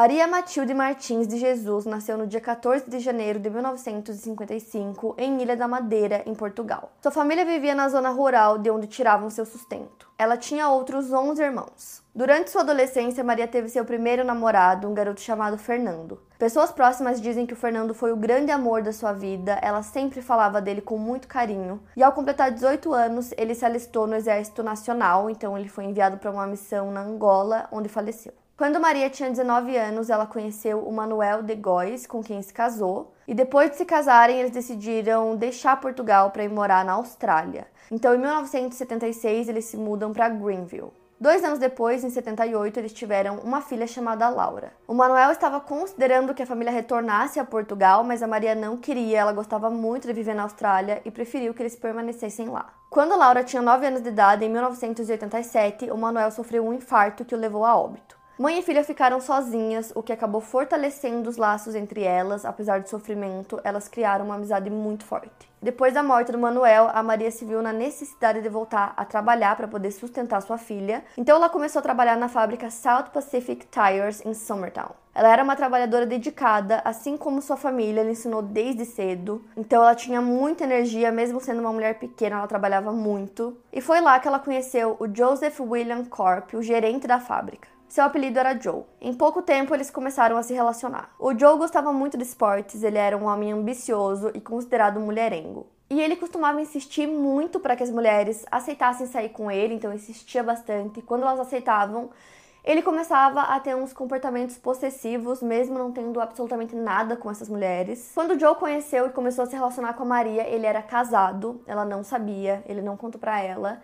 Maria Matilde Martins de Jesus nasceu no dia 14 de janeiro de 1955 em Ilha da Madeira, em Portugal. Sua família vivia na zona rural de onde tiravam seu sustento. Ela tinha outros 11 irmãos. Durante sua adolescência, Maria teve seu primeiro namorado, um garoto chamado Fernando. Pessoas próximas dizem que o Fernando foi o grande amor da sua vida, ela sempre falava dele com muito carinho. E ao completar 18 anos, ele se alistou no Exército Nacional, então ele foi enviado para uma missão na Angola, onde faleceu. Quando Maria tinha 19 anos, ela conheceu o Manuel de Góes, com quem se casou, e depois de se casarem, eles decidiram deixar Portugal para ir morar na Austrália. Então, em 1976, eles se mudam para Greenville. Dois anos depois, em 78, eles tiveram uma filha chamada Laura. O Manuel estava considerando que a família retornasse a Portugal, mas a Maria não queria, ela gostava muito de viver na Austrália e preferiu que eles permanecessem lá. Quando Laura tinha 9 anos de idade, em 1987, o Manuel sofreu um infarto que o levou a óbito. Mãe e filha ficaram sozinhas, o que acabou fortalecendo os laços entre elas, apesar do sofrimento, elas criaram uma amizade muito forte. Depois da morte do Manuel, a Maria se viu na necessidade de voltar a trabalhar para poder sustentar sua filha, então ela começou a trabalhar na fábrica South Pacific Tires em Summertown. Ela era uma trabalhadora dedicada, assim como sua família, ela ensinou desde cedo. Então ela tinha muita energia, mesmo sendo uma mulher pequena, ela trabalhava muito. E foi lá que ela conheceu o Joseph William Corp, o gerente da fábrica. Seu apelido era Joe. Em pouco tempo eles começaram a se relacionar. O Joe gostava muito de esportes, ele era um homem ambicioso e considerado mulherengo. E ele costumava insistir muito para que as mulheres aceitassem sair com ele, então insistia bastante. Quando elas aceitavam, ele começava a ter uns comportamentos possessivos, mesmo não tendo absolutamente nada com essas mulheres. Quando o Joe conheceu e começou a se relacionar com a Maria, ele era casado, ela não sabia, ele não contou para ela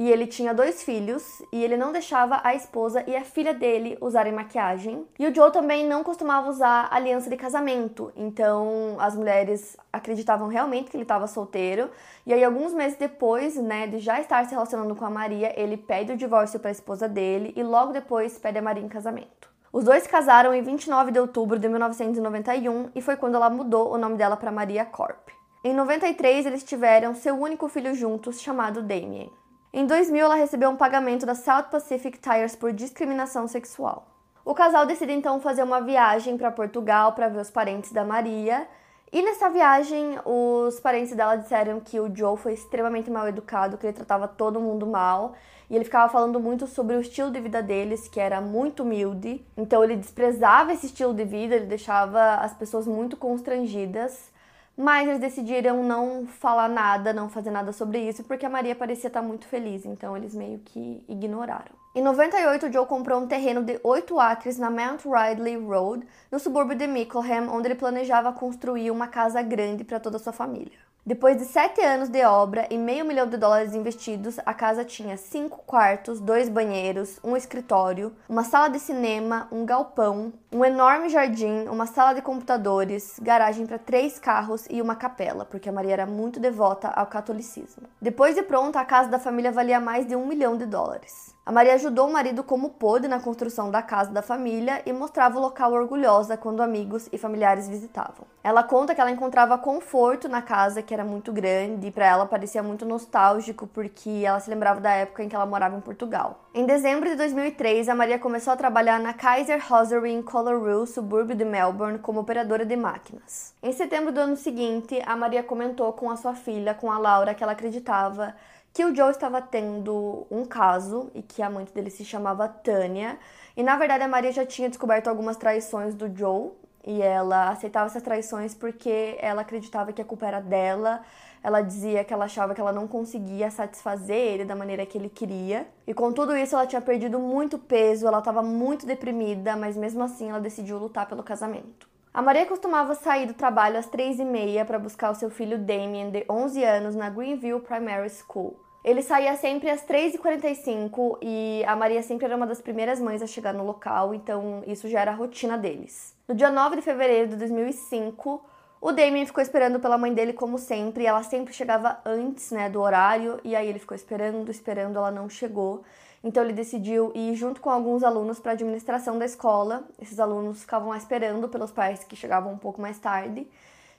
e ele tinha dois filhos e ele não deixava a esposa e a filha dele usarem maquiagem. E o Joe também não costumava usar aliança de casamento, então as mulheres acreditavam realmente que ele estava solteiro. E aí alguns meses depois, né, de já estar se relacionando com a Maria, ele pede o divórcio para a esposa dele e logo depois pede a Maria em casamento. Os dois casaram em 29 de outubro de 1991 e foi quando ela mudou o nome dela para Maria Corp. Em 93 eles tiveram seu único filho juntos, chamado Damien. Em 2000, ela recebeu um pagamento da South Pacific Tires por discriminação sexual. O casal decide então fazer uma viagem para Portugal para ver os parentes da Maria. E nessa viagem, os parentes dela disseram que o Joe foi extremamente mal educado, que ele tratava todo mundo mal. E ele ficava falando muito sobre o estilo de vida deles, que era muito humilde. Então ele desprezava esse estilo de vida, ele deixava as pessoas muito constrangidas mas eles decidiram não falar nada, não fazer nada sobre isso, porque a Maria parecia estar muito feliz, então eles meio que ignoraram. Em 98, o Joe comprou um terreno de 8 acres na Mount Ridley Road, no subúrbio de Mickleham, onde ele planejava construir uma casa grande para toda a sua família. Depois de sete anos de obra e meio milhão de dólares investidos, a casa tinha cinco quartos, dois banheiros, um escritório, uma sala de cinema, um galpão, um enorme jardim, uma sala de computadores, garagem para três carros e uma capela, porque a Maria era muito devota ao catolicismo. Depois de pronta, a casa da família valia mais de um milhão de dólares. A Maria ajudou o marido como pôde na construção da casa da família e mostrava o local orgulhosa quando amigos e familiares visitavam. Ela conta que ela encontrava conforto na casa, que era muito grande, e para ela parecia muito nostálgico porque ela se lembrava da época em que ela morava em Portugal. Em dezembro de 2003, a Maria começou a trabalhar na Kaiser Hosiery em Colorado, subúrbio de Melbourne, como operadora de máquinas. Em setembro do ano seguinte, a Maria comentou com a sua filha, com a Laura, que ela acreditava que o Joe estava tendo um caso e que a mãe dele se chamava Tânia. E na verdade a Maria já tinha descoberto algumas traições do Joe e ela aceitava essas traições porque ela acreditava que a culpa era dela, Ela dizia que ela achava que ela não conseguia satisfazer ele da maneira que ele queria. E com tudo isso, ela tinha perdido muito peso, ela estava muito deprimida, mas mesmo assim ela decidiu lutar pelo casamento. A Maria costumava sair do trabalho às três e meia para buscar o seu filho Damien, de 11 anos, na Greenville Primary School. Ele saía sempre às 3h45 e a Maria sempre era uma das primeiras mães a chegar no local, então isso já era a rotina deles. No dia 9 de fevereiro de 2005, o Damien ficou esperando pela mãe dele como sempre, ela sempre chegava antes, né, do horário, e aí ele ficou esperando, esperando, ela não chegou. Então ele decidiu ir junto com alguns alunos para a administração da escola. Esses alunos ficavam lá esperando pelos pais que chegavam um pouco mais tarde.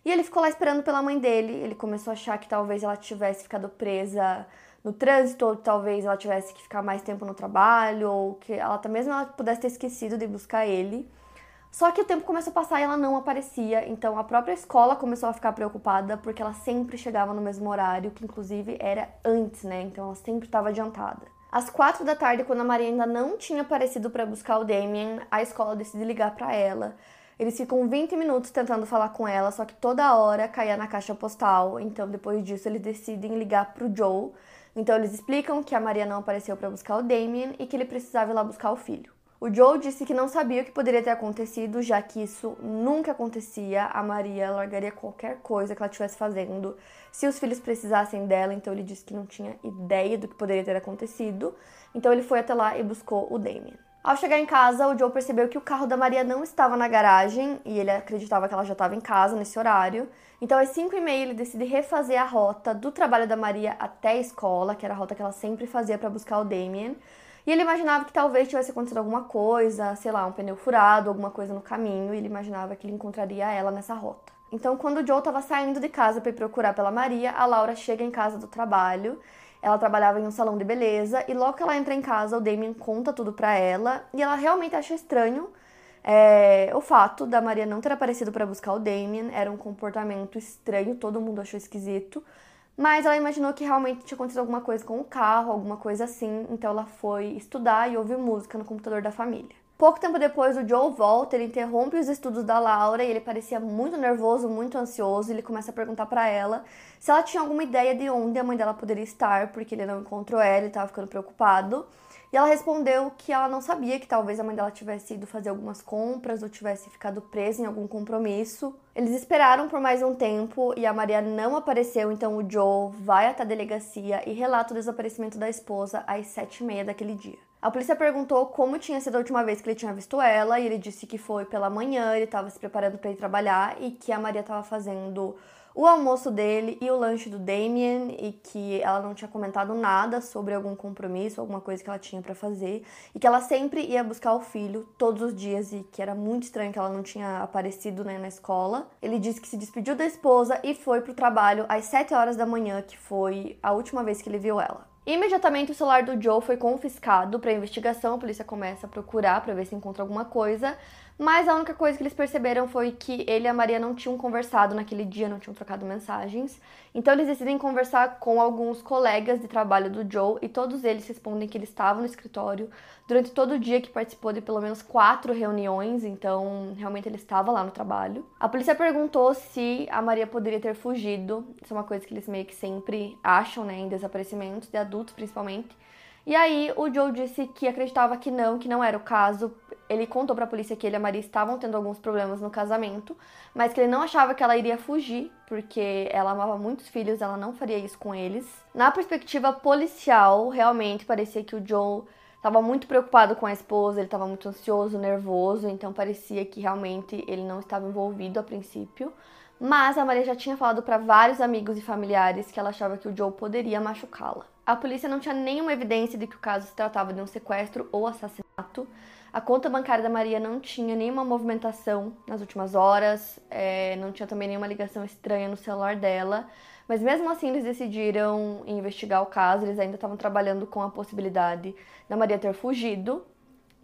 E ele ficou lá esperando pela mãe dele. Ele começou a achar que talvez ela tivesse ficado presa no trânsito, ou talvez ela tivesse que ficar mais tempo no trabalho, ou que ela mesmo ela pudesse ter esquecido de buscar ele. Só que o tempo começou a passar e ela não aparecia, então a própria escola começou a ficar preocupada porque ela sempre chegava no mesmo horário, que inclusive era antes, né? Então ela sempre estava adiantada. Às quatro da tarde, quando a Maria ainda não tinha aparecido para buscar o Damien, a escola decide ligar para ela. Eles ficam 20 minutos tentando falar com ela, só que toda hora caía na caixa postal. Então, depois disso, eles decidem ligar pro Joe. Então, eles explicam que a Maria não apareceu para buscar o Damien e que ele precisava ir lá buscar o filho. O Joe disse que não sabia o que poderia ter acontecido, já que isso nunca acontecia. A Maria largaria qualquer coisa que ela estivesse fazendo se os filhos precisassem dela, então ele disse que não tinha ideia do que poderia ter acontecido. Então ele foi até lá e buscou o Damien. Ao chegar em casa, o Joe percebeu que o carro da Maria não estava na garagem e ele acreditava que ela já estava em casa nesse horário. Então, às 5 e meia, ele decide refazer a rota do trabalho da Maria até a escola, que era a rota que ela sempre fazia para buscar o Damien. E ele imaginava que talvez tivesse acontecido alguma coisa, sei lá, um pneu furado, alguma coisa no caminho, e ele imaginava que ele encontraria ela nessa rota. Então, quando o Joe estava saindo de casa para ir procurar pela Maria, a Laura chega em casa do trabalho. Ela trabalhava em um salão de beleza e logo que ela entra em casa, o Damien conta tudo para ela e ela realmente acha estranho é, o fato da Maria não ter aparecido para buscar o Damien. Era um comportamento estranho, todo mundo achou esquisito. Mas ela imaginou que realmente tinha acontecido alguma coisa com o carro, alguma coisa assim, então ela foi estudar e ouvir música no computador da família. Pouco tempo depois, o Joe volta, ele interrompe os estudos da Laura e ele parecia muito nervoso, muito ansioso. Ele começa a perguntar para ela se ela tinha alguma ideia de onde a mãe dela poderia estar, porque ele não encontrou ela, ele estava ficando preocupado. E ela respondeu que ela não sabia que talvez a mãe dela tivesse ido fazer algumas compras ou tivesse ficado presa em algum compromisso. Eles esperaram por mais um tempo e a Maria não apareceu, então o Joe vai até a delegacia e relata o desaparecimento da esposa às sete e meia daquele dia. A polícia perguntou como tinha sido a última vez que ele tinha visto ela e ele disse que foi pela manhã, ele estava se preparando para ir trabalhar e que a Maria estava fazendo o almoço dele e o lanche do Damien e que ela não tinha comentado nada sobre algum compromisso, alguma coisa que ela tinha para fazer e que ela sempre ia buscar o filho todos os dias e que era muito estranho que ela não tinha aparecido né, na escola. Ele disse que se despediu da esposa e foi pro trabalho às 7 horas da manhã, que foi a última vez que ele viu ela. Imediatamente o celular do Joe foi confiscado para investigação, a polícia começa a procurar para ver se encontra alguma coisa, mas a única coisa que eles perceberam foi que ele e a Maria não tinham conversado naquele dia, não tinham trocado mensagens. Então eles decidem conversar com alguns colegas de trabalho do Joe e todos eles respondem que ele estava no escritório durante todo o dia, que participou de pelo menos quatro reuniões, então realmente ele estava lá no trabalho. A polícia perguntou se a Maria poderia ter fugido. Isso é uma coisa que eles meio que sempre acham, né, em desaparecimentos, de adultos principalmente. E aí o Joe disse que acreditava que não, que não era o caso. Ele contou para a polícia que ele e a Maria estavam tendo alguns problemas no casamento, mas que ele não achava que ela iria fugir, porque ela amava muitos filhos, ela não faria isso com eles. Na perspectiva policial, realmente parecia que o Joe estava muito preocupado com a esposa, ele estava muito ansioso, nervoso, então parecia que realmente ele não estava envolvido a princípio. Mas a Maria já tinha falado para vários amigos e familiares que ela achava que o Joe poderia machucá-la. A polícia não tinha nenhuma evidência de que o caso se tratava de um sequestro ou assassinato. A conta bancária da Maria não tinha nenhuma movimentação nas últimas horas, é, não tinha também nenhuma ligação estranha no celular dela. Mas mesmo assim, eles decidiram investigar o caso. Eles ainda estavam trabalhando com a possibilidade da Maria ter fugido,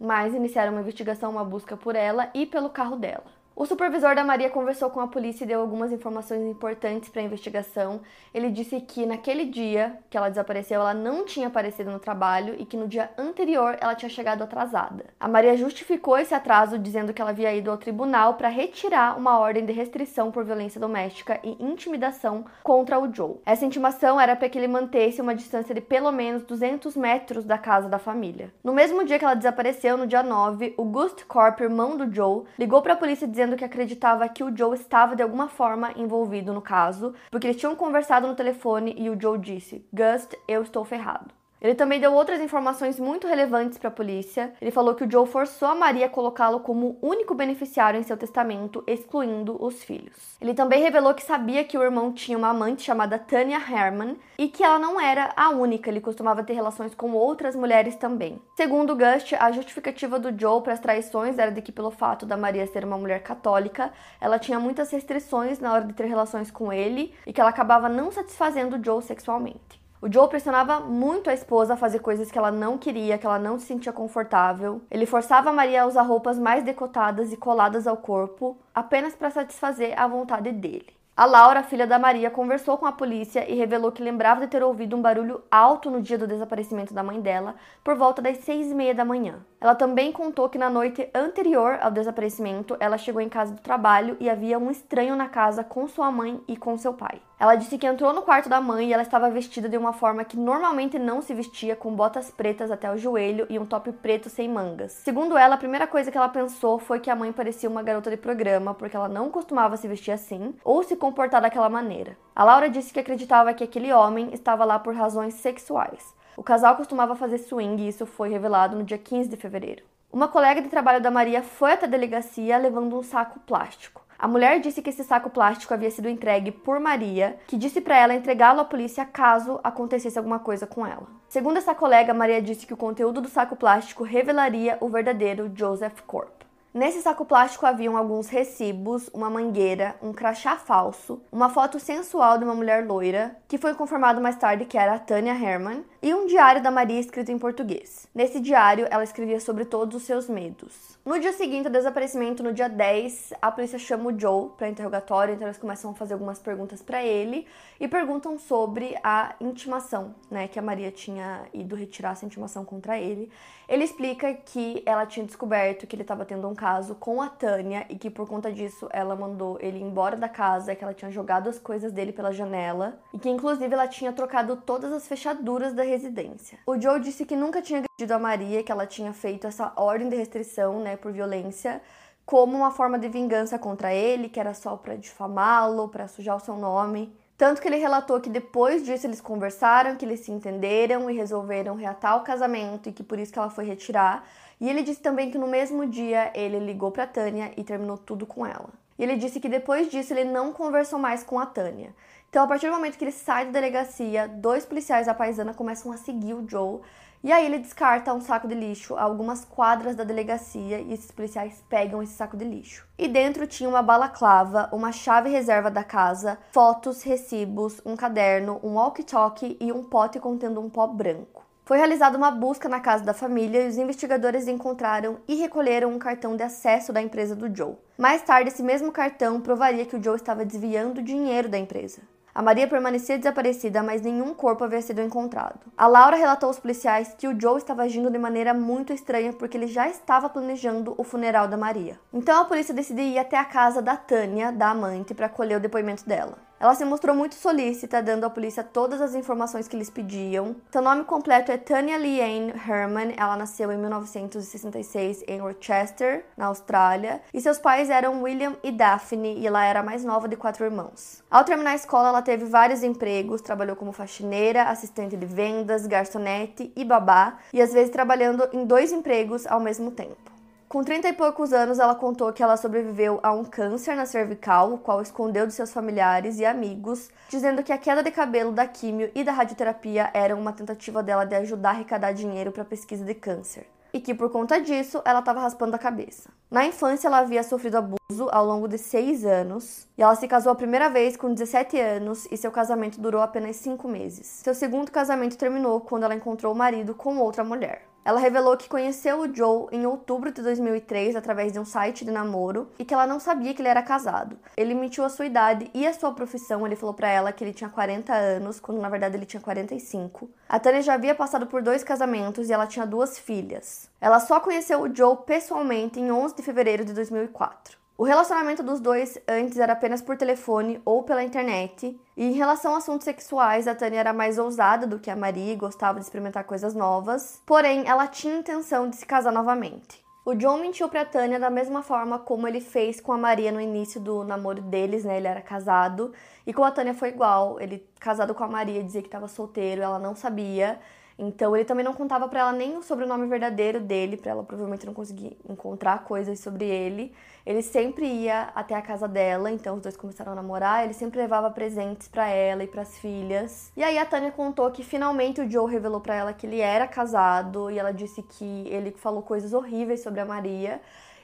mas iniciaram uma investigação, uma busca por ela e pelo carro dela. O supervisor da Maria conversou com a polícia e deu algumas informações importantes para a investigação. Ele disse que naquele dia que ela desapareceu, ela não tinha aparecido no trabalho e que no dia anterior ela tinha chegado atrasada. A Maria justificou esse atraso dizendo que ela havia ido ao tribunal para retirar uma ordem de restrição por violência doméstica e intimidação contra o Joe. Essa intimação era para que ele mantesse uma distância de pelo menos 200 metros da casa da família. No mesmo dia que ela desapareceu, no dia 9, o Gust Corp, irmão do Joe, ligou para a polícia dizendo dizendo que acreditava que o Joe estava de alguma forma envolvido no caso, porque eles tinham conversado no telefone e o Joe disse: Gust, eu estou ferrado. Ele também deu outras informações muito relevantes para a polícia. Ele falou que o Joe forçou a Maria a colocá-lo como único beneficiário em seu testamento, excluindo os filhos. Ele também revelou que sabia que o irmão tinha uma amante chamada Tanya Herman e que ela não era a única, ele costumava ter relações com outras mulheres também. Segundo Gust, a justificativa do Joe para as traições era de que, pelo fato da Maria ser uma mulher católica, ela tinha muitas restrições na hora de ter relações com ele e que ela acabava não satisfazendo o Joe sexualmente. O Joe pressionava muito a esposa a fazer coisas que ela não queria, que ela não se sentia confortável. Ele forçava a Maria a usar roupas mais decotadas e coladas ao corpo, apenas para satisfazer a vontade dele. A Laura, filha da Maria, conversou com a polícia e revelou que lembrava de ter ouvido um barulho alto no dia do desaparecimento da mãe dela, por volta das seis e meia da manhã. Ela também contou que na noite anterior ao desaparecimento, ela chegou em casa do trabalho e havia um estranho na casa com sua mãe e com seu pai. Ela disse que entrou no quarto da mãe e ela estava vestida de uma forma que normalmente não se vestia, com botas pretas até o joelho e um top preto sem mangas. Segundo ela, a primeira coisa que ela pensou foi que a mãe parecia uma garota de programa, porque ela não costumava se vestir assim ou se comportar daquela maneira. A Laura disse que acreditava que aquele homem estava lá por razões sexuais. O casal costumava fazer swing e isso foi revelado no dia 15 de fevereiro. Uma colega de trabalho da Maria foi até a delegacia levando um saco plástico. A mulher disse que esse saco plástico havia sido entregue por Maria, que disse para ela entregá-lo à polícia caso acontecesse alguma coisa com ela. Segundo essa colega, Maria disse que o conteúdo do saco plástico revelaria o verdadeiro Joseph Corp. Nesse saco plástico haviam alguns recibos, uma mangueira, um crachá falso, uma foto sensual de uma mulher loira, que foi confirmado mais tarde que era a Tanya Herman, e um diário da Maria escrito em português. Nesse diário, ela escrevia sobre todos os seus medos. No dia seguinte ao desaparecimento, no dia 10, a polícia chama o Joe para interrogatório, então eles começam a fazer algumas perguntas para ele e perguntam sobre a intimação, né, que a Maria tinha ido retirar essa intimação contra ele. Ele explica que ela tinha descoberto que ele estava tendo um caso com a Tânia e que por conta disso ela mandou ele embora da casa, que ela tinha jogado as coisas dele pela janela e que inclusive ela tinha trocado todas as fechaduras da residência. O Joe disse que nunca tinha agredido a Maria, que ela tinha feito essa ordem de restrição, né, por violência, como uma forma de vingança contra ele, que era só para difamá-lo, para sujar o seu nome. Tanto que ele relatou que depois disso eles conversaram, que eles se entenderam e resolveram reatar o casamento e que por isso que ela foi retirar. E ele disse também que no mesmo dia ele ligou para Tânia e terminou tudo com ela. E ele disse que depois disso ele não conversou mais com a Tânia. Então, a partir do momento que ele sai da delegacia, dois policiais da paisana começam a seguir o Joe. E aí ele descarta um saco de lixo a algumas quadras da delegacia e esses policiais pegam esse saco de lixo. E dentro tinha uma balaclava, uma chave reserva da casa, fotos, recibos, um caderno, um walkie-talkie e um pote contendo um pó branco. Foi realizada uma busca na casa da família e os investigadores encontraram e recolheram um cartão de acesso da empresa do Joe. Mais tarde, esse mesmo cartão provaria que o Joe estava desviando dinheiro da empresa. A Maria permanecia desaparecida, mas nenhum corpo havia sido encontrado. A Laura relatou aos policiais que o Joe estava agindo de maneira muito estranha porque ele já estava planejando o funeral da Maria. Então a polícia decidiu ir até a casa da Tânia, da amante, para colher o depoimento dela. Ela se mostrou muito solícita, dando à polícia todas as informações que eles pediam. Seu nome completo é Tanya Leanne Herman. Ela nasceu em 1966 em Rochester, na Austrália. E seus pais eram William e Daphne, e ela era a mais nova de quatro irmãos. Ao terminar a escola, ela teve vários empregos. Trabalhou como faxineira, assistente de vendas, garçonete e babá. E às vezes trabalhando em dois empregos ao mesmo tempo. Com 30 e poucos anos, ela contou que ela sobreviveu a um câncer na cervical, o qual escondeu de seus familiares e amigos, dizendo que a queda de cabelo da químio e da radioterapia era uma tentativa dela de ajudar a arrecadar dinheiro para pesquisa de câncer. E que por conta disso ela estava raspando a cabeça. Na infância, ela havia sofrido abuso ao longo de seis anos, e ela se casou a primeira vez com 17 anos e seu casamento durou apenas cinco meses. Seu segundo casamento terminou quando ela encontrou o marido com outra mulher. Ela revelou que conheceu o Joe em outubro de 2003 através de um site de namoro e que ela não sabia que ele era casado. Ele mentiu a sua idade e a sua profissão. Ele falou para ela que ele tinha 40 anos, quando na verdade ele tinha 45. A Tânia já havia passado por dois casamentos e ela tinha duas filhas. Ela só conheceu o Joe pessoalmente em 11 de fevereiro de 2004. O relacionamento dos dois antes era apenas por telefone ou pela internet, e em relação a assuntos sexuais, a Tânia era mais ousada do que a Maria e gostava de experimentar coisas novas, porém ela tinha intenção de se casar novamente. O John mentiu pra Tânia da mesma forma como ele fez com a Maria no início do namoro deles, né? Ele era casado. E com a Tânia foi igual. Ele, casado com a Maria, dizia que estava solteiro, ela não sabia. Então ele também não contava para ela nem o sobrenome verdadeiro dele, para ela provavelmente não conseguir encontrar coisas sobre ele. Ele sempre ia até a casa dela, então os dois começaram a namorar. Ele sempre levava presentes para ela e para as filhas. E aí a Tânia contou que finalmente o Joe revelou para ela que ele era casado e ela disse que ele falou coisas horríveis sobre a Maria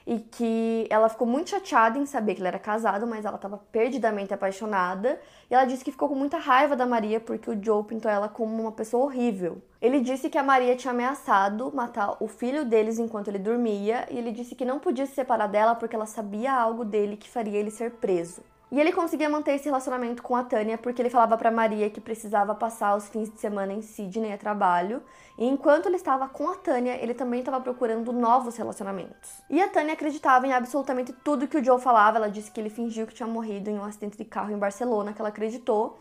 e que ela ficou muito chateada em saber que ele era casado, mas ela estava perdidamente apaixonada. E ela disse que ficou com muita raiva da Maria porque o Joe pintou ela como uma pessoa horrível. Ele disse que a Maria tinha ameaçado matar o filho deles enquanto ele dormia, e ele disse que não podia se separar dela porque ela sabia algo dele que faria ele ser preso. E ele conseguia manter esse relacionamento com a Tânia porque ele falava para Maria que precisava passar os fins de semana em Sydney a trabalho. E enquanto ele estava com a Tânia, ele também estava procurando novos relacionamentos. E a Tânia acreditava em absolutamente tudo que o Joe falava. Ela disse que ele fingiu que tinha morrido em um acidente de carro em Barcelona, que ela acreditou.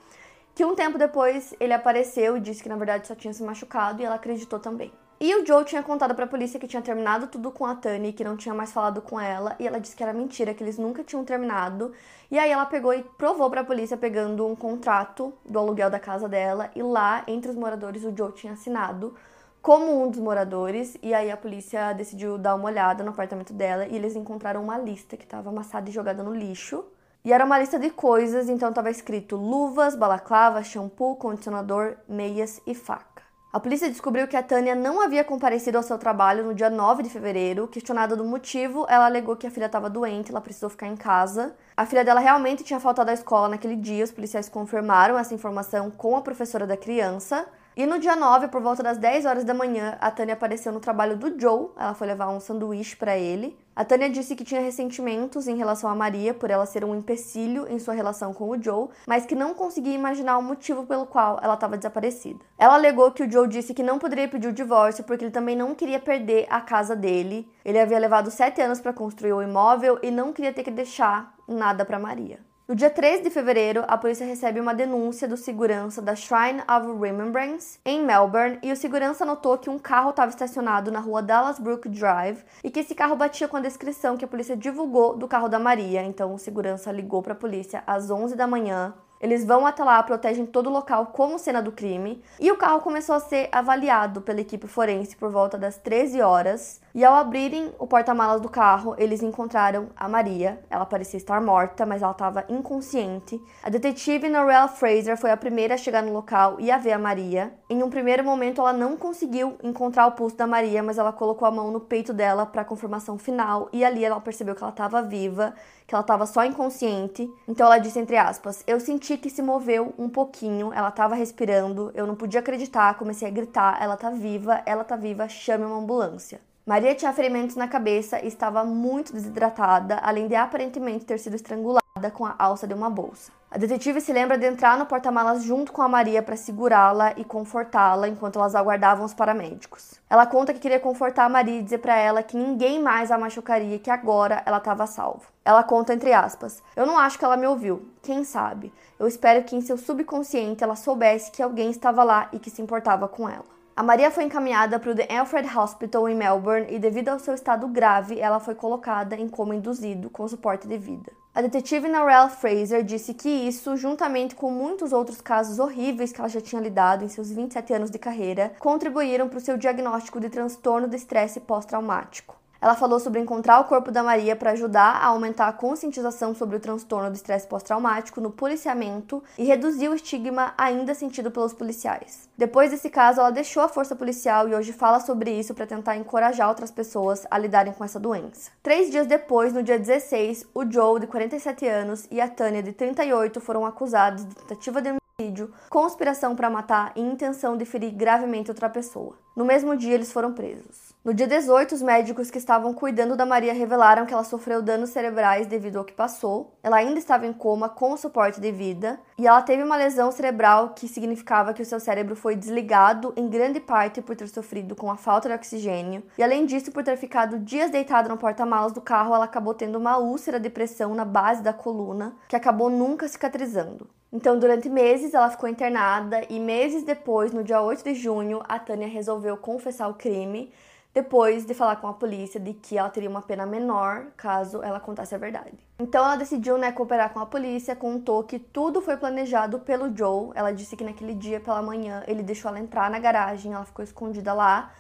Que um tempo depois ele apareceu e disse que na verdade só tinha se machucado e ela acreditou também. E o Joe tinha contado pra polícia que tinha terminado tudo com a Tani, que não tinha mais falado com ela, e ela disse que era mentira, que eles nunca tinham terminado. E aí ela pegou e provou pra polícia pegando um contrato do aluguel da casa dela, e lá, entre os moradores, o Joe tinha assinado como um dos moradores, e aí a polícia decidiu dar uma olhada no apartamento dela e eles encontraram uma lista que estava amassada e jogada no lixo. E era uma lista de coisas, então estava escrito luvas, balaclava, shampoo, condicionador, meias e faca. A polícia descobriu que a Tânia não havia comparecido ao seu trabalho no dia 9 de fevereiro. Questionada do motivo, ela alegou que a filha estava doente, ela precisou ficar em casa. A filha dela realmente tinha faltado à escola naquele dia, os policiais confirmaram essa informação com a professora da criança. E no dia 9, por volta das 10 horas da manhã, a Tânia apareceu no trabalho do Joe. Ela foi levar um sanduíche para ele. A Tânia disse que tinha ressentimentos em relação a Maria por ela ser um empecilho em sua relação com o Joe, mas que não conseguia imaginar o motivo pelo qual ela estava desaparecida. Ela alegou que o Joe disse que não poderia pedir o divórcio porque ele também não queria perder a casa dele. Ele havia levado sete anos para construir o imóvel e não queria ter que deixar nada para Maria. No dia 3 de fevereiro, a polícia recebe uma denúncia do segurança da Shrine of Remembrance em Melbourne e o segurança notou que um carro estava estacionado na rua Dallas Brook Drive e que esse carro batia com a descrição que a polícia divulgou do carro da Maria. Então, o segurança ligou para a polícia às 11 da manhã eles vão até lá, protegem todo o local como cena do crime. E o carro começou a ser avaliado pela equipe forense por volta das 13 horas. E ao abrirem o porta-malas do carro, eles encontraram a Maria. Ela parecia estar morta, mas ela estava inconsciente. A detetive Norelle Fraser foi a primeira a chegar no local e a ver a Maria. Em um primeiro momento, ela não conseguiu encontrar o pulso da Maria, mas ela colocou a mão no peito dela para confirmação final. E ali ela percebeu que ela estava viva que ela estava só inconsciente. Então ela disse entre aspas: "Eu senti que se moveu um pouquinho, ela estava respirando, eu não podia acreditar, comecei a gritar: ela tá viva, ela tá viva, chame uma ambulância". Maria tinha ferimentos na cabeça e estava muito desidratada, além de aparentemente ter sido estrangulada com a alça de uma bolsa. A detetive se lembra de entrar no porta-malas junto com a Maria para segurá-la e confortá-la enquanto elas aguardavam os paramédicos. Ela conta que queria confortar a Maria e dizer para ela que ninguém mais a machucaria que agora ela estava salvo. Ela conta entre aspas: "Eu não acho que ela me ouviu. Quem sabe? Eu espero que em seu subconsciente ela soubesse que alguém estava lá e que se importava com ela." A Maria foi encaminhada para o The Alfred Hospital em Melbourne e, devido ao seu estado grave, ela foi colocada em coma induzido com suporte de vida. A detetive Narelle Fraser disse que isso, juntamente com muitos outros casos horríveis que ela já tinha lidado em seus 27 anos de carreira, contribuíram para o seu diagnóstico de transtorno de estresse pós-traumático. Ela falou sobre encontrar o corpo da Maria para ajudar a aumentar a conscientização sobre o transtorno do estresse pós-traumático no policiamento e reduzir o estigma ainda sentido pelos policiais. Depois desse caso, ela deixou a força policial e hoje fala sobre isso para tentar encorajar outras pessoas a lidarem com essa doença. Três dias depois, no dia 16, o Joe, de 47 anos, e a Tânia, de 38, foram acusados de tentativa de homicídio, conspiração para matar e intenção de ferir gravemente outra pessoa. No mesmo dia, eles foram presos. No dia 18, os médicos que estavam cuidando da Maria revelaram que ela sofreu danos cerebrais devido ao que passou. Ela ainda estava em coma com suporte de vida e ela teve uma lesão cerebral que significava que o seu cérebro foi desligado em grande parte por ter sofrido com a falta de oxigênio. E além disso, por ter ficado dias deitada no porta-malas do carro, ela acabou tendo uma úlcera de pressão na base da coluna que acabou nunca cicatrizando. Então, durante meses, ela ficou internada e meses depois, no dia 8 de junho, a Tânia resolveu confessar o crime depois de falar com a polícia de que ela teria uma pena menor caso ela contasse a verdade. Então ela decidiu, né, cooperar com a polícia, contou que tudo foi planejado pelo Joe. Ela disse que naquele dia pela manhã ele deixou ela entrar na garagem, ela ficou escondida lá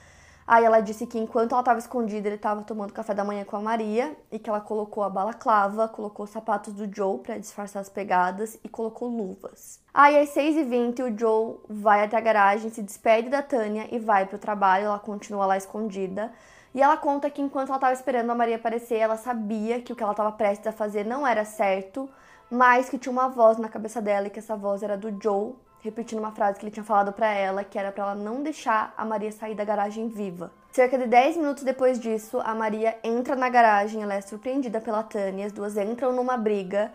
Aí ela disse que enquanto ela estava escondida, ele estava tomando café da manhã com a Maria e que ela colocou a balaclava, colocou os sapatos do Joe para disfarçar as pegadas e colocou luvas. Aí às 6h20 o Joe vai até a garagem, se despede da Tânia e vai para o trabalho, ela continua lá escondida. E ela conta que enquanto ela estava esperando a Maria aparecer, ela sabia que o que ela estava prestes a fazer não era certo, mas que tinha uma voz na cabeça dela e que essa voz era do Joe repetindo uma frase que ele tinha falado para ela, que era para ela não deixar a Maria sair da garagem viva. Cerca de 10 minutos depois disso, a Maria entra na garagem, ela é surpreendida pela Tânia, as duas entram numa briga.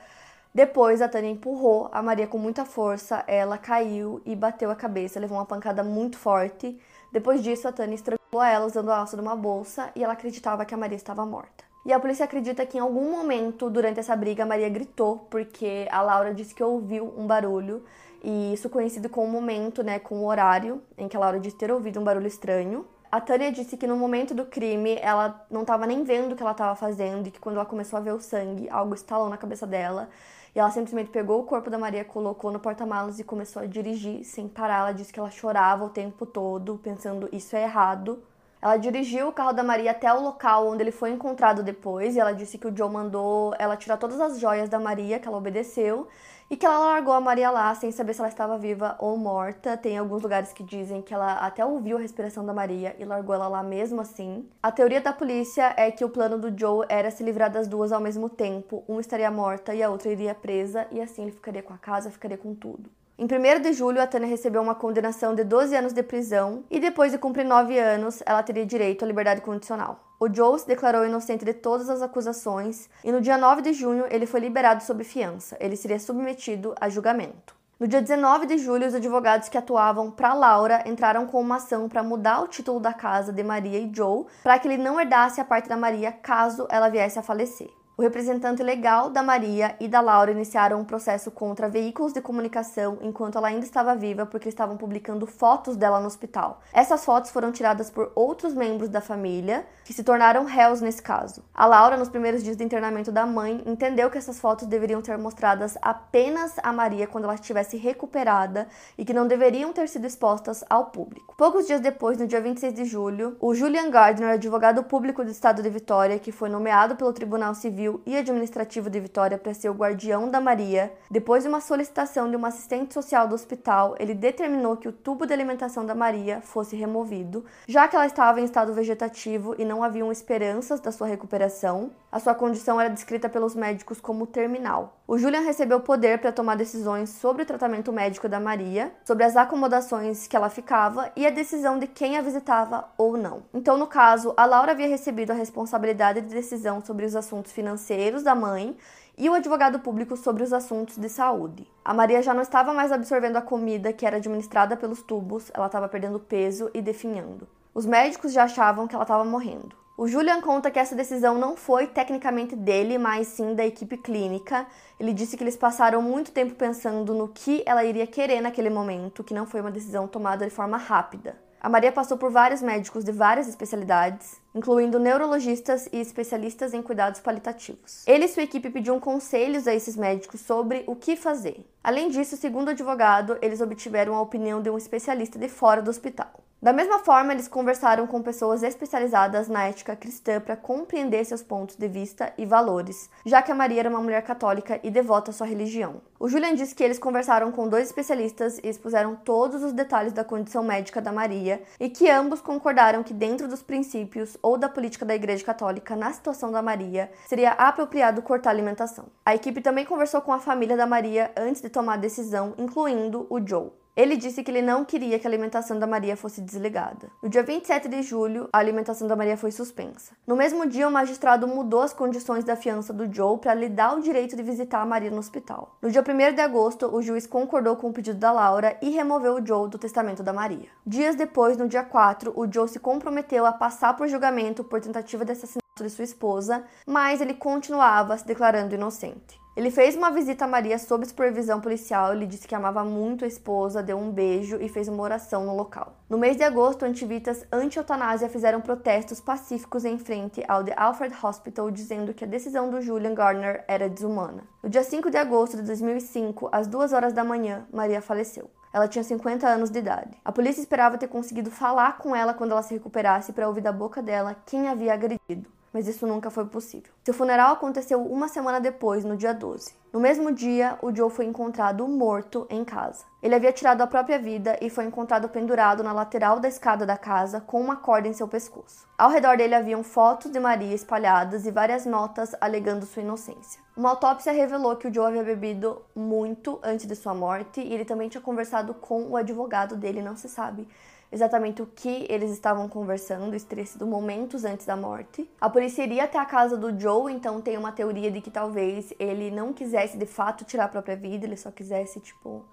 Depois, a Tânia empurrou a Maria com muita força, ela caiu e bateu a cabeça, levou uma pancada muito forte. Depois disso, a Tânia estrangulou ela usando a alça de uma bolsa e ela acreditava que a Maria estava morta. E a polícia acredita que em algum momento durante essa briga a Maria gritou porque a Laura disse que ouviu um barulho e isso coincide com o momento, né, com o horário em que a Laura disse ter ouvido um barulho estranho. A Tânia disse que no momento do crime ela não estava nem vendo o que ela estava fazendo e que quando ela começou a ver o sangue, algo estalou na cabeça dela. E ela simplesmente pegou o corpo da Maria, colocou no porta-malas e começou a dirigir sem parar. Ela disse que ela chorava o tempo todo, pensando isso é errado. Ela dirigiu o carro da Maria até o local onde ele foi encontrado depois e ela disse que o Joe mandou ela tirar todas as joias da Maria, que ela obedeceu, e que ela largou a Maria lá sem saber se ela estava viva ou morta. Tem alguns lugares que dizem que ela até ouviu a respiração da Maria e largou ela lá mesmo assim. A teoria da polícia é que o plano do Joe era se livrar das duas ao mesmo tempo. Uma estaria morta e a outra iria presa, e assim ele ficaria com a casa, ficaria com tudo. Em 1 de julho, a Tânia recebeu uma condenação de 12 anos de prisão e depois de cumprir 9 anos, ela teria direito à liberdade condicional. O Joe se declarou inocente de todas as acusações e no dia 9 de junho ele foi liberado sob fiança. Ele seria submetido a julgamento. No dia 19 de julho, os advogados que atuavam para Laura entraram com uma ação para mudar o título da casa de Maria e Joe para que ele não herdasse a parte da Maria caso ela viesse a falecer. O representante legal da Maria e da Laura iniciaram um processo contra veículos de comunicação enquanto ela ainda estava viva, porque estavam publicando fotos dela no hospital. Essas fotos foram tiradas por outros membros da família, que se tornaram réus nesse caso. A Laura, nos primeiros dias do internamento da mãe, entendeu que essas fotos deveriam ser mostradas apenas a Maria quando ela estivesse recuperada e que não deveriam ter sido expostas ao público. Poucos dias depois, no dia 26 de julho, o Julian Gardner, advogado público do estado de Vitória, que foi nomeado pelo Tribunal Civil Civil e Administrativo de Vitória para ser o guardião da Maria, depois de uma solicitação de uma assistente social do hospital, ele determinou que o tubo de alimentação da Maria fosse removido, já que ela estava em estado vegetativo e não haviam esperanças da sua recuperação. A sua condição era descrita pelos médicos como terminal. O Julian recebeu poder para tomar decisões sobre o tratamento médico da Maria, sobre as acomodações que ela ficava e a decisão de quem a visitava ou não. Então, no caso, a Laura havia recebido a responsabilidade de decisão sobre os assuntos financeiros da mãe e o advogado público sobre os assuntos de saúde. A Maria já não estava mais absorvendo a comida que era administrada pelos tubos, ela estava perdendo peso e definhando. Os médicos já achavam que ela estava morrendo. O Julian conta que essa decisão não foi tecnicamente dele, mas sim da equipe clínica. Ele disse que eles passaram muito tempo pensando no que ela iria querer naquele momento, que não foi uma decisão tomada de forma rápida. A Maria passou por vários médicos de várias especialidades, incluindo neurologistas e especialistas em cuidados paliativos. Ele e sua equipe pediam conselhos a esses médicos sobre o que fazer. Além disso, segundo o advogado, eles obtiveram a opinião de um especialista de fora do hospital. Da mesma forma, eles conversaram com pessoas especializadas na ética cristã para compreender seus pontos de vista e valores, já que a Maria era uma mulher católica e devota à sua religião. O Julian disse que eles conversaram com dois especialistas e expuseram todos os detalhes da condição médica da Maria e que ambos concordaram que, dentro dos princípios ou da política da Igreja Católica na situação da Maria, seria apropriado cortar a alimentação. A equipe também conversou com a família da Maria antes de tomar a decisão, incluindo o Joe. Ele disse que ele não queria que a alimentação da Maria fosse desligada. No dia 27 de julho, a alimentação da Maria foi suspensa. No mesmo dia, o magistrado mudou as condições da fiança do Joe para lhe dar o direito de visitar a Maria no hospital. No dia 1 de agosto, o juiz concordou com o pedido da Laura e removeu o Joe do testamento da Maria. Dias depois, no dia 4, o Joe se comprometeu a passar por julgamento por tentativa de assassinato de sua esposa, mas ele continuava se declarando inocente. Ele fez uma visita a Maria sob supervisão policial. Ele disse que amava muito a esposa, deu um beijo e fez uma oração no local. No mês de agosto, antivitas anti-eutanásia fizeram protestos pacíficos em frente ao The Alfred Hospital, dizendo que a decisão do Julian Gardner era desumana. No dia 5 de agosto de 2005, às 2 horas da manhã, Maria faleceu. Ela tinha 50 anos de idade. A polícia esperava ter conseguido falar com ela quando ela se recuperasse para ouvir da boca dela quem havia agredido mas isso nunca foi possível. Seu funeral aconteceu uma semana depois, no dia 12. No mesmo dia, o Joe foi encontrado morto em casa. Ele havia tirado a própria vida e foi encontrado pendurado na lateral da escada da casa com uma corda em seu pescoço. Ao redor dele haviam fotos de Maria espalhadas e várias notas alegando sua inocência. Uma autópsia revelou que o Joe havia bebido muito antes de sua morte e ele também tinha conversado com o advogado dele, não se sabe exatamente o que eles estavam conversando, isso teria momentos antes da morte. A polícia iria até a casa do Joe, então tem uma teoria de que talvez ele não quisesse de fato tirar a própria vida, ele só quisesse, tipo,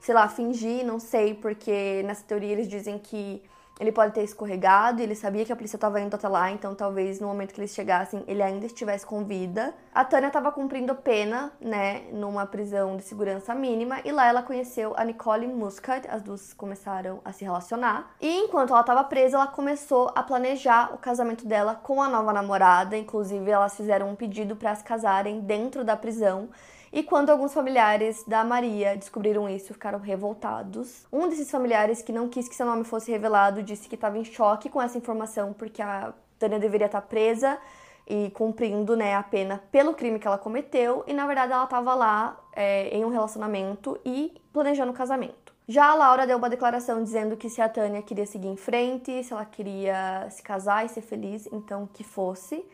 sei lá, fingir, não sei, porque nessa teoria eles dizem que ele pode ter escorregado e ele sabia que a polícia estava indo até lá, então talvez no momento que eles chegassem ele ainda estivesse com vida. A Tânia estava cumprindo pena, né, numa prisão de segurança mínima e lá ela conheceu a Nicole Muscat, as duas começaram a se relacionar. E enquanto ela estava presa, ela começou a planejar o casamento dela com a nova namorada, inclusive elas fizeram um pedido para se casarem dentro da prisão. E quando alguns familiares da Maria descobriram isso, ficaram revoltados. Um desses familiares, que não quis que seu nome fosse revelado, disse que estava em choque com essa informação porque a Tânia deveria estar presa e cumprindo né, a pena pelo crime que ela cometeu, e na verdade ela estava lá é, em um relacionamento e planejando o casamento. Já a Laura deu uma declaração dizendo que se a Tânia queria seguir em frente, se ela queria se casar e ser feliz, então que fosse.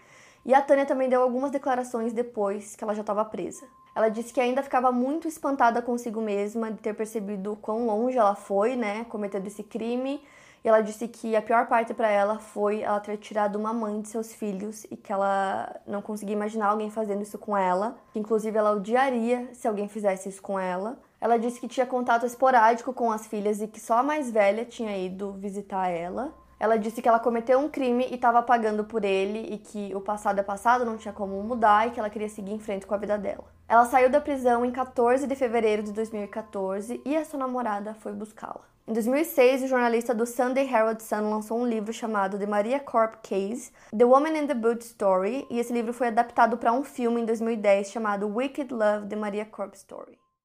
E a Tânia também deu algumas declarações depois que ela já estava presa. Ela disse que ainda ficava muito espantada consigo mesma de ter percebido quão longe ela foi, né, cometendo esse crime. E ela disse que a pior parte para ela foi ela ter tirado uma mãe de seus filhos e que ela não conseguia imaginar alguém fazendo isso com ela. Inclusive ela odiaria se alguém fizesse isso com ela. Ela disse que tinha contato esporádico com as filhas e que só a mais velha tinha ido visitar ela. Ela disse que ela cometeu um crime e estava pagando por ele e que o passado é passado, não tinha como mudar e que ela queria seguir em frente com a vida dela. Ela saiu da prisão em 14 de fevereiro de 2014 e a sua namorada foi buscá-la. Em 2006, o jornalista do Sunday Herald Sun lançou um livro chamado The Maria Corp Case: The Woman in the Boot Story, e esse livro foi adaptado para um filme em 2010 chamado Wicked Love: The Maria Corp Story.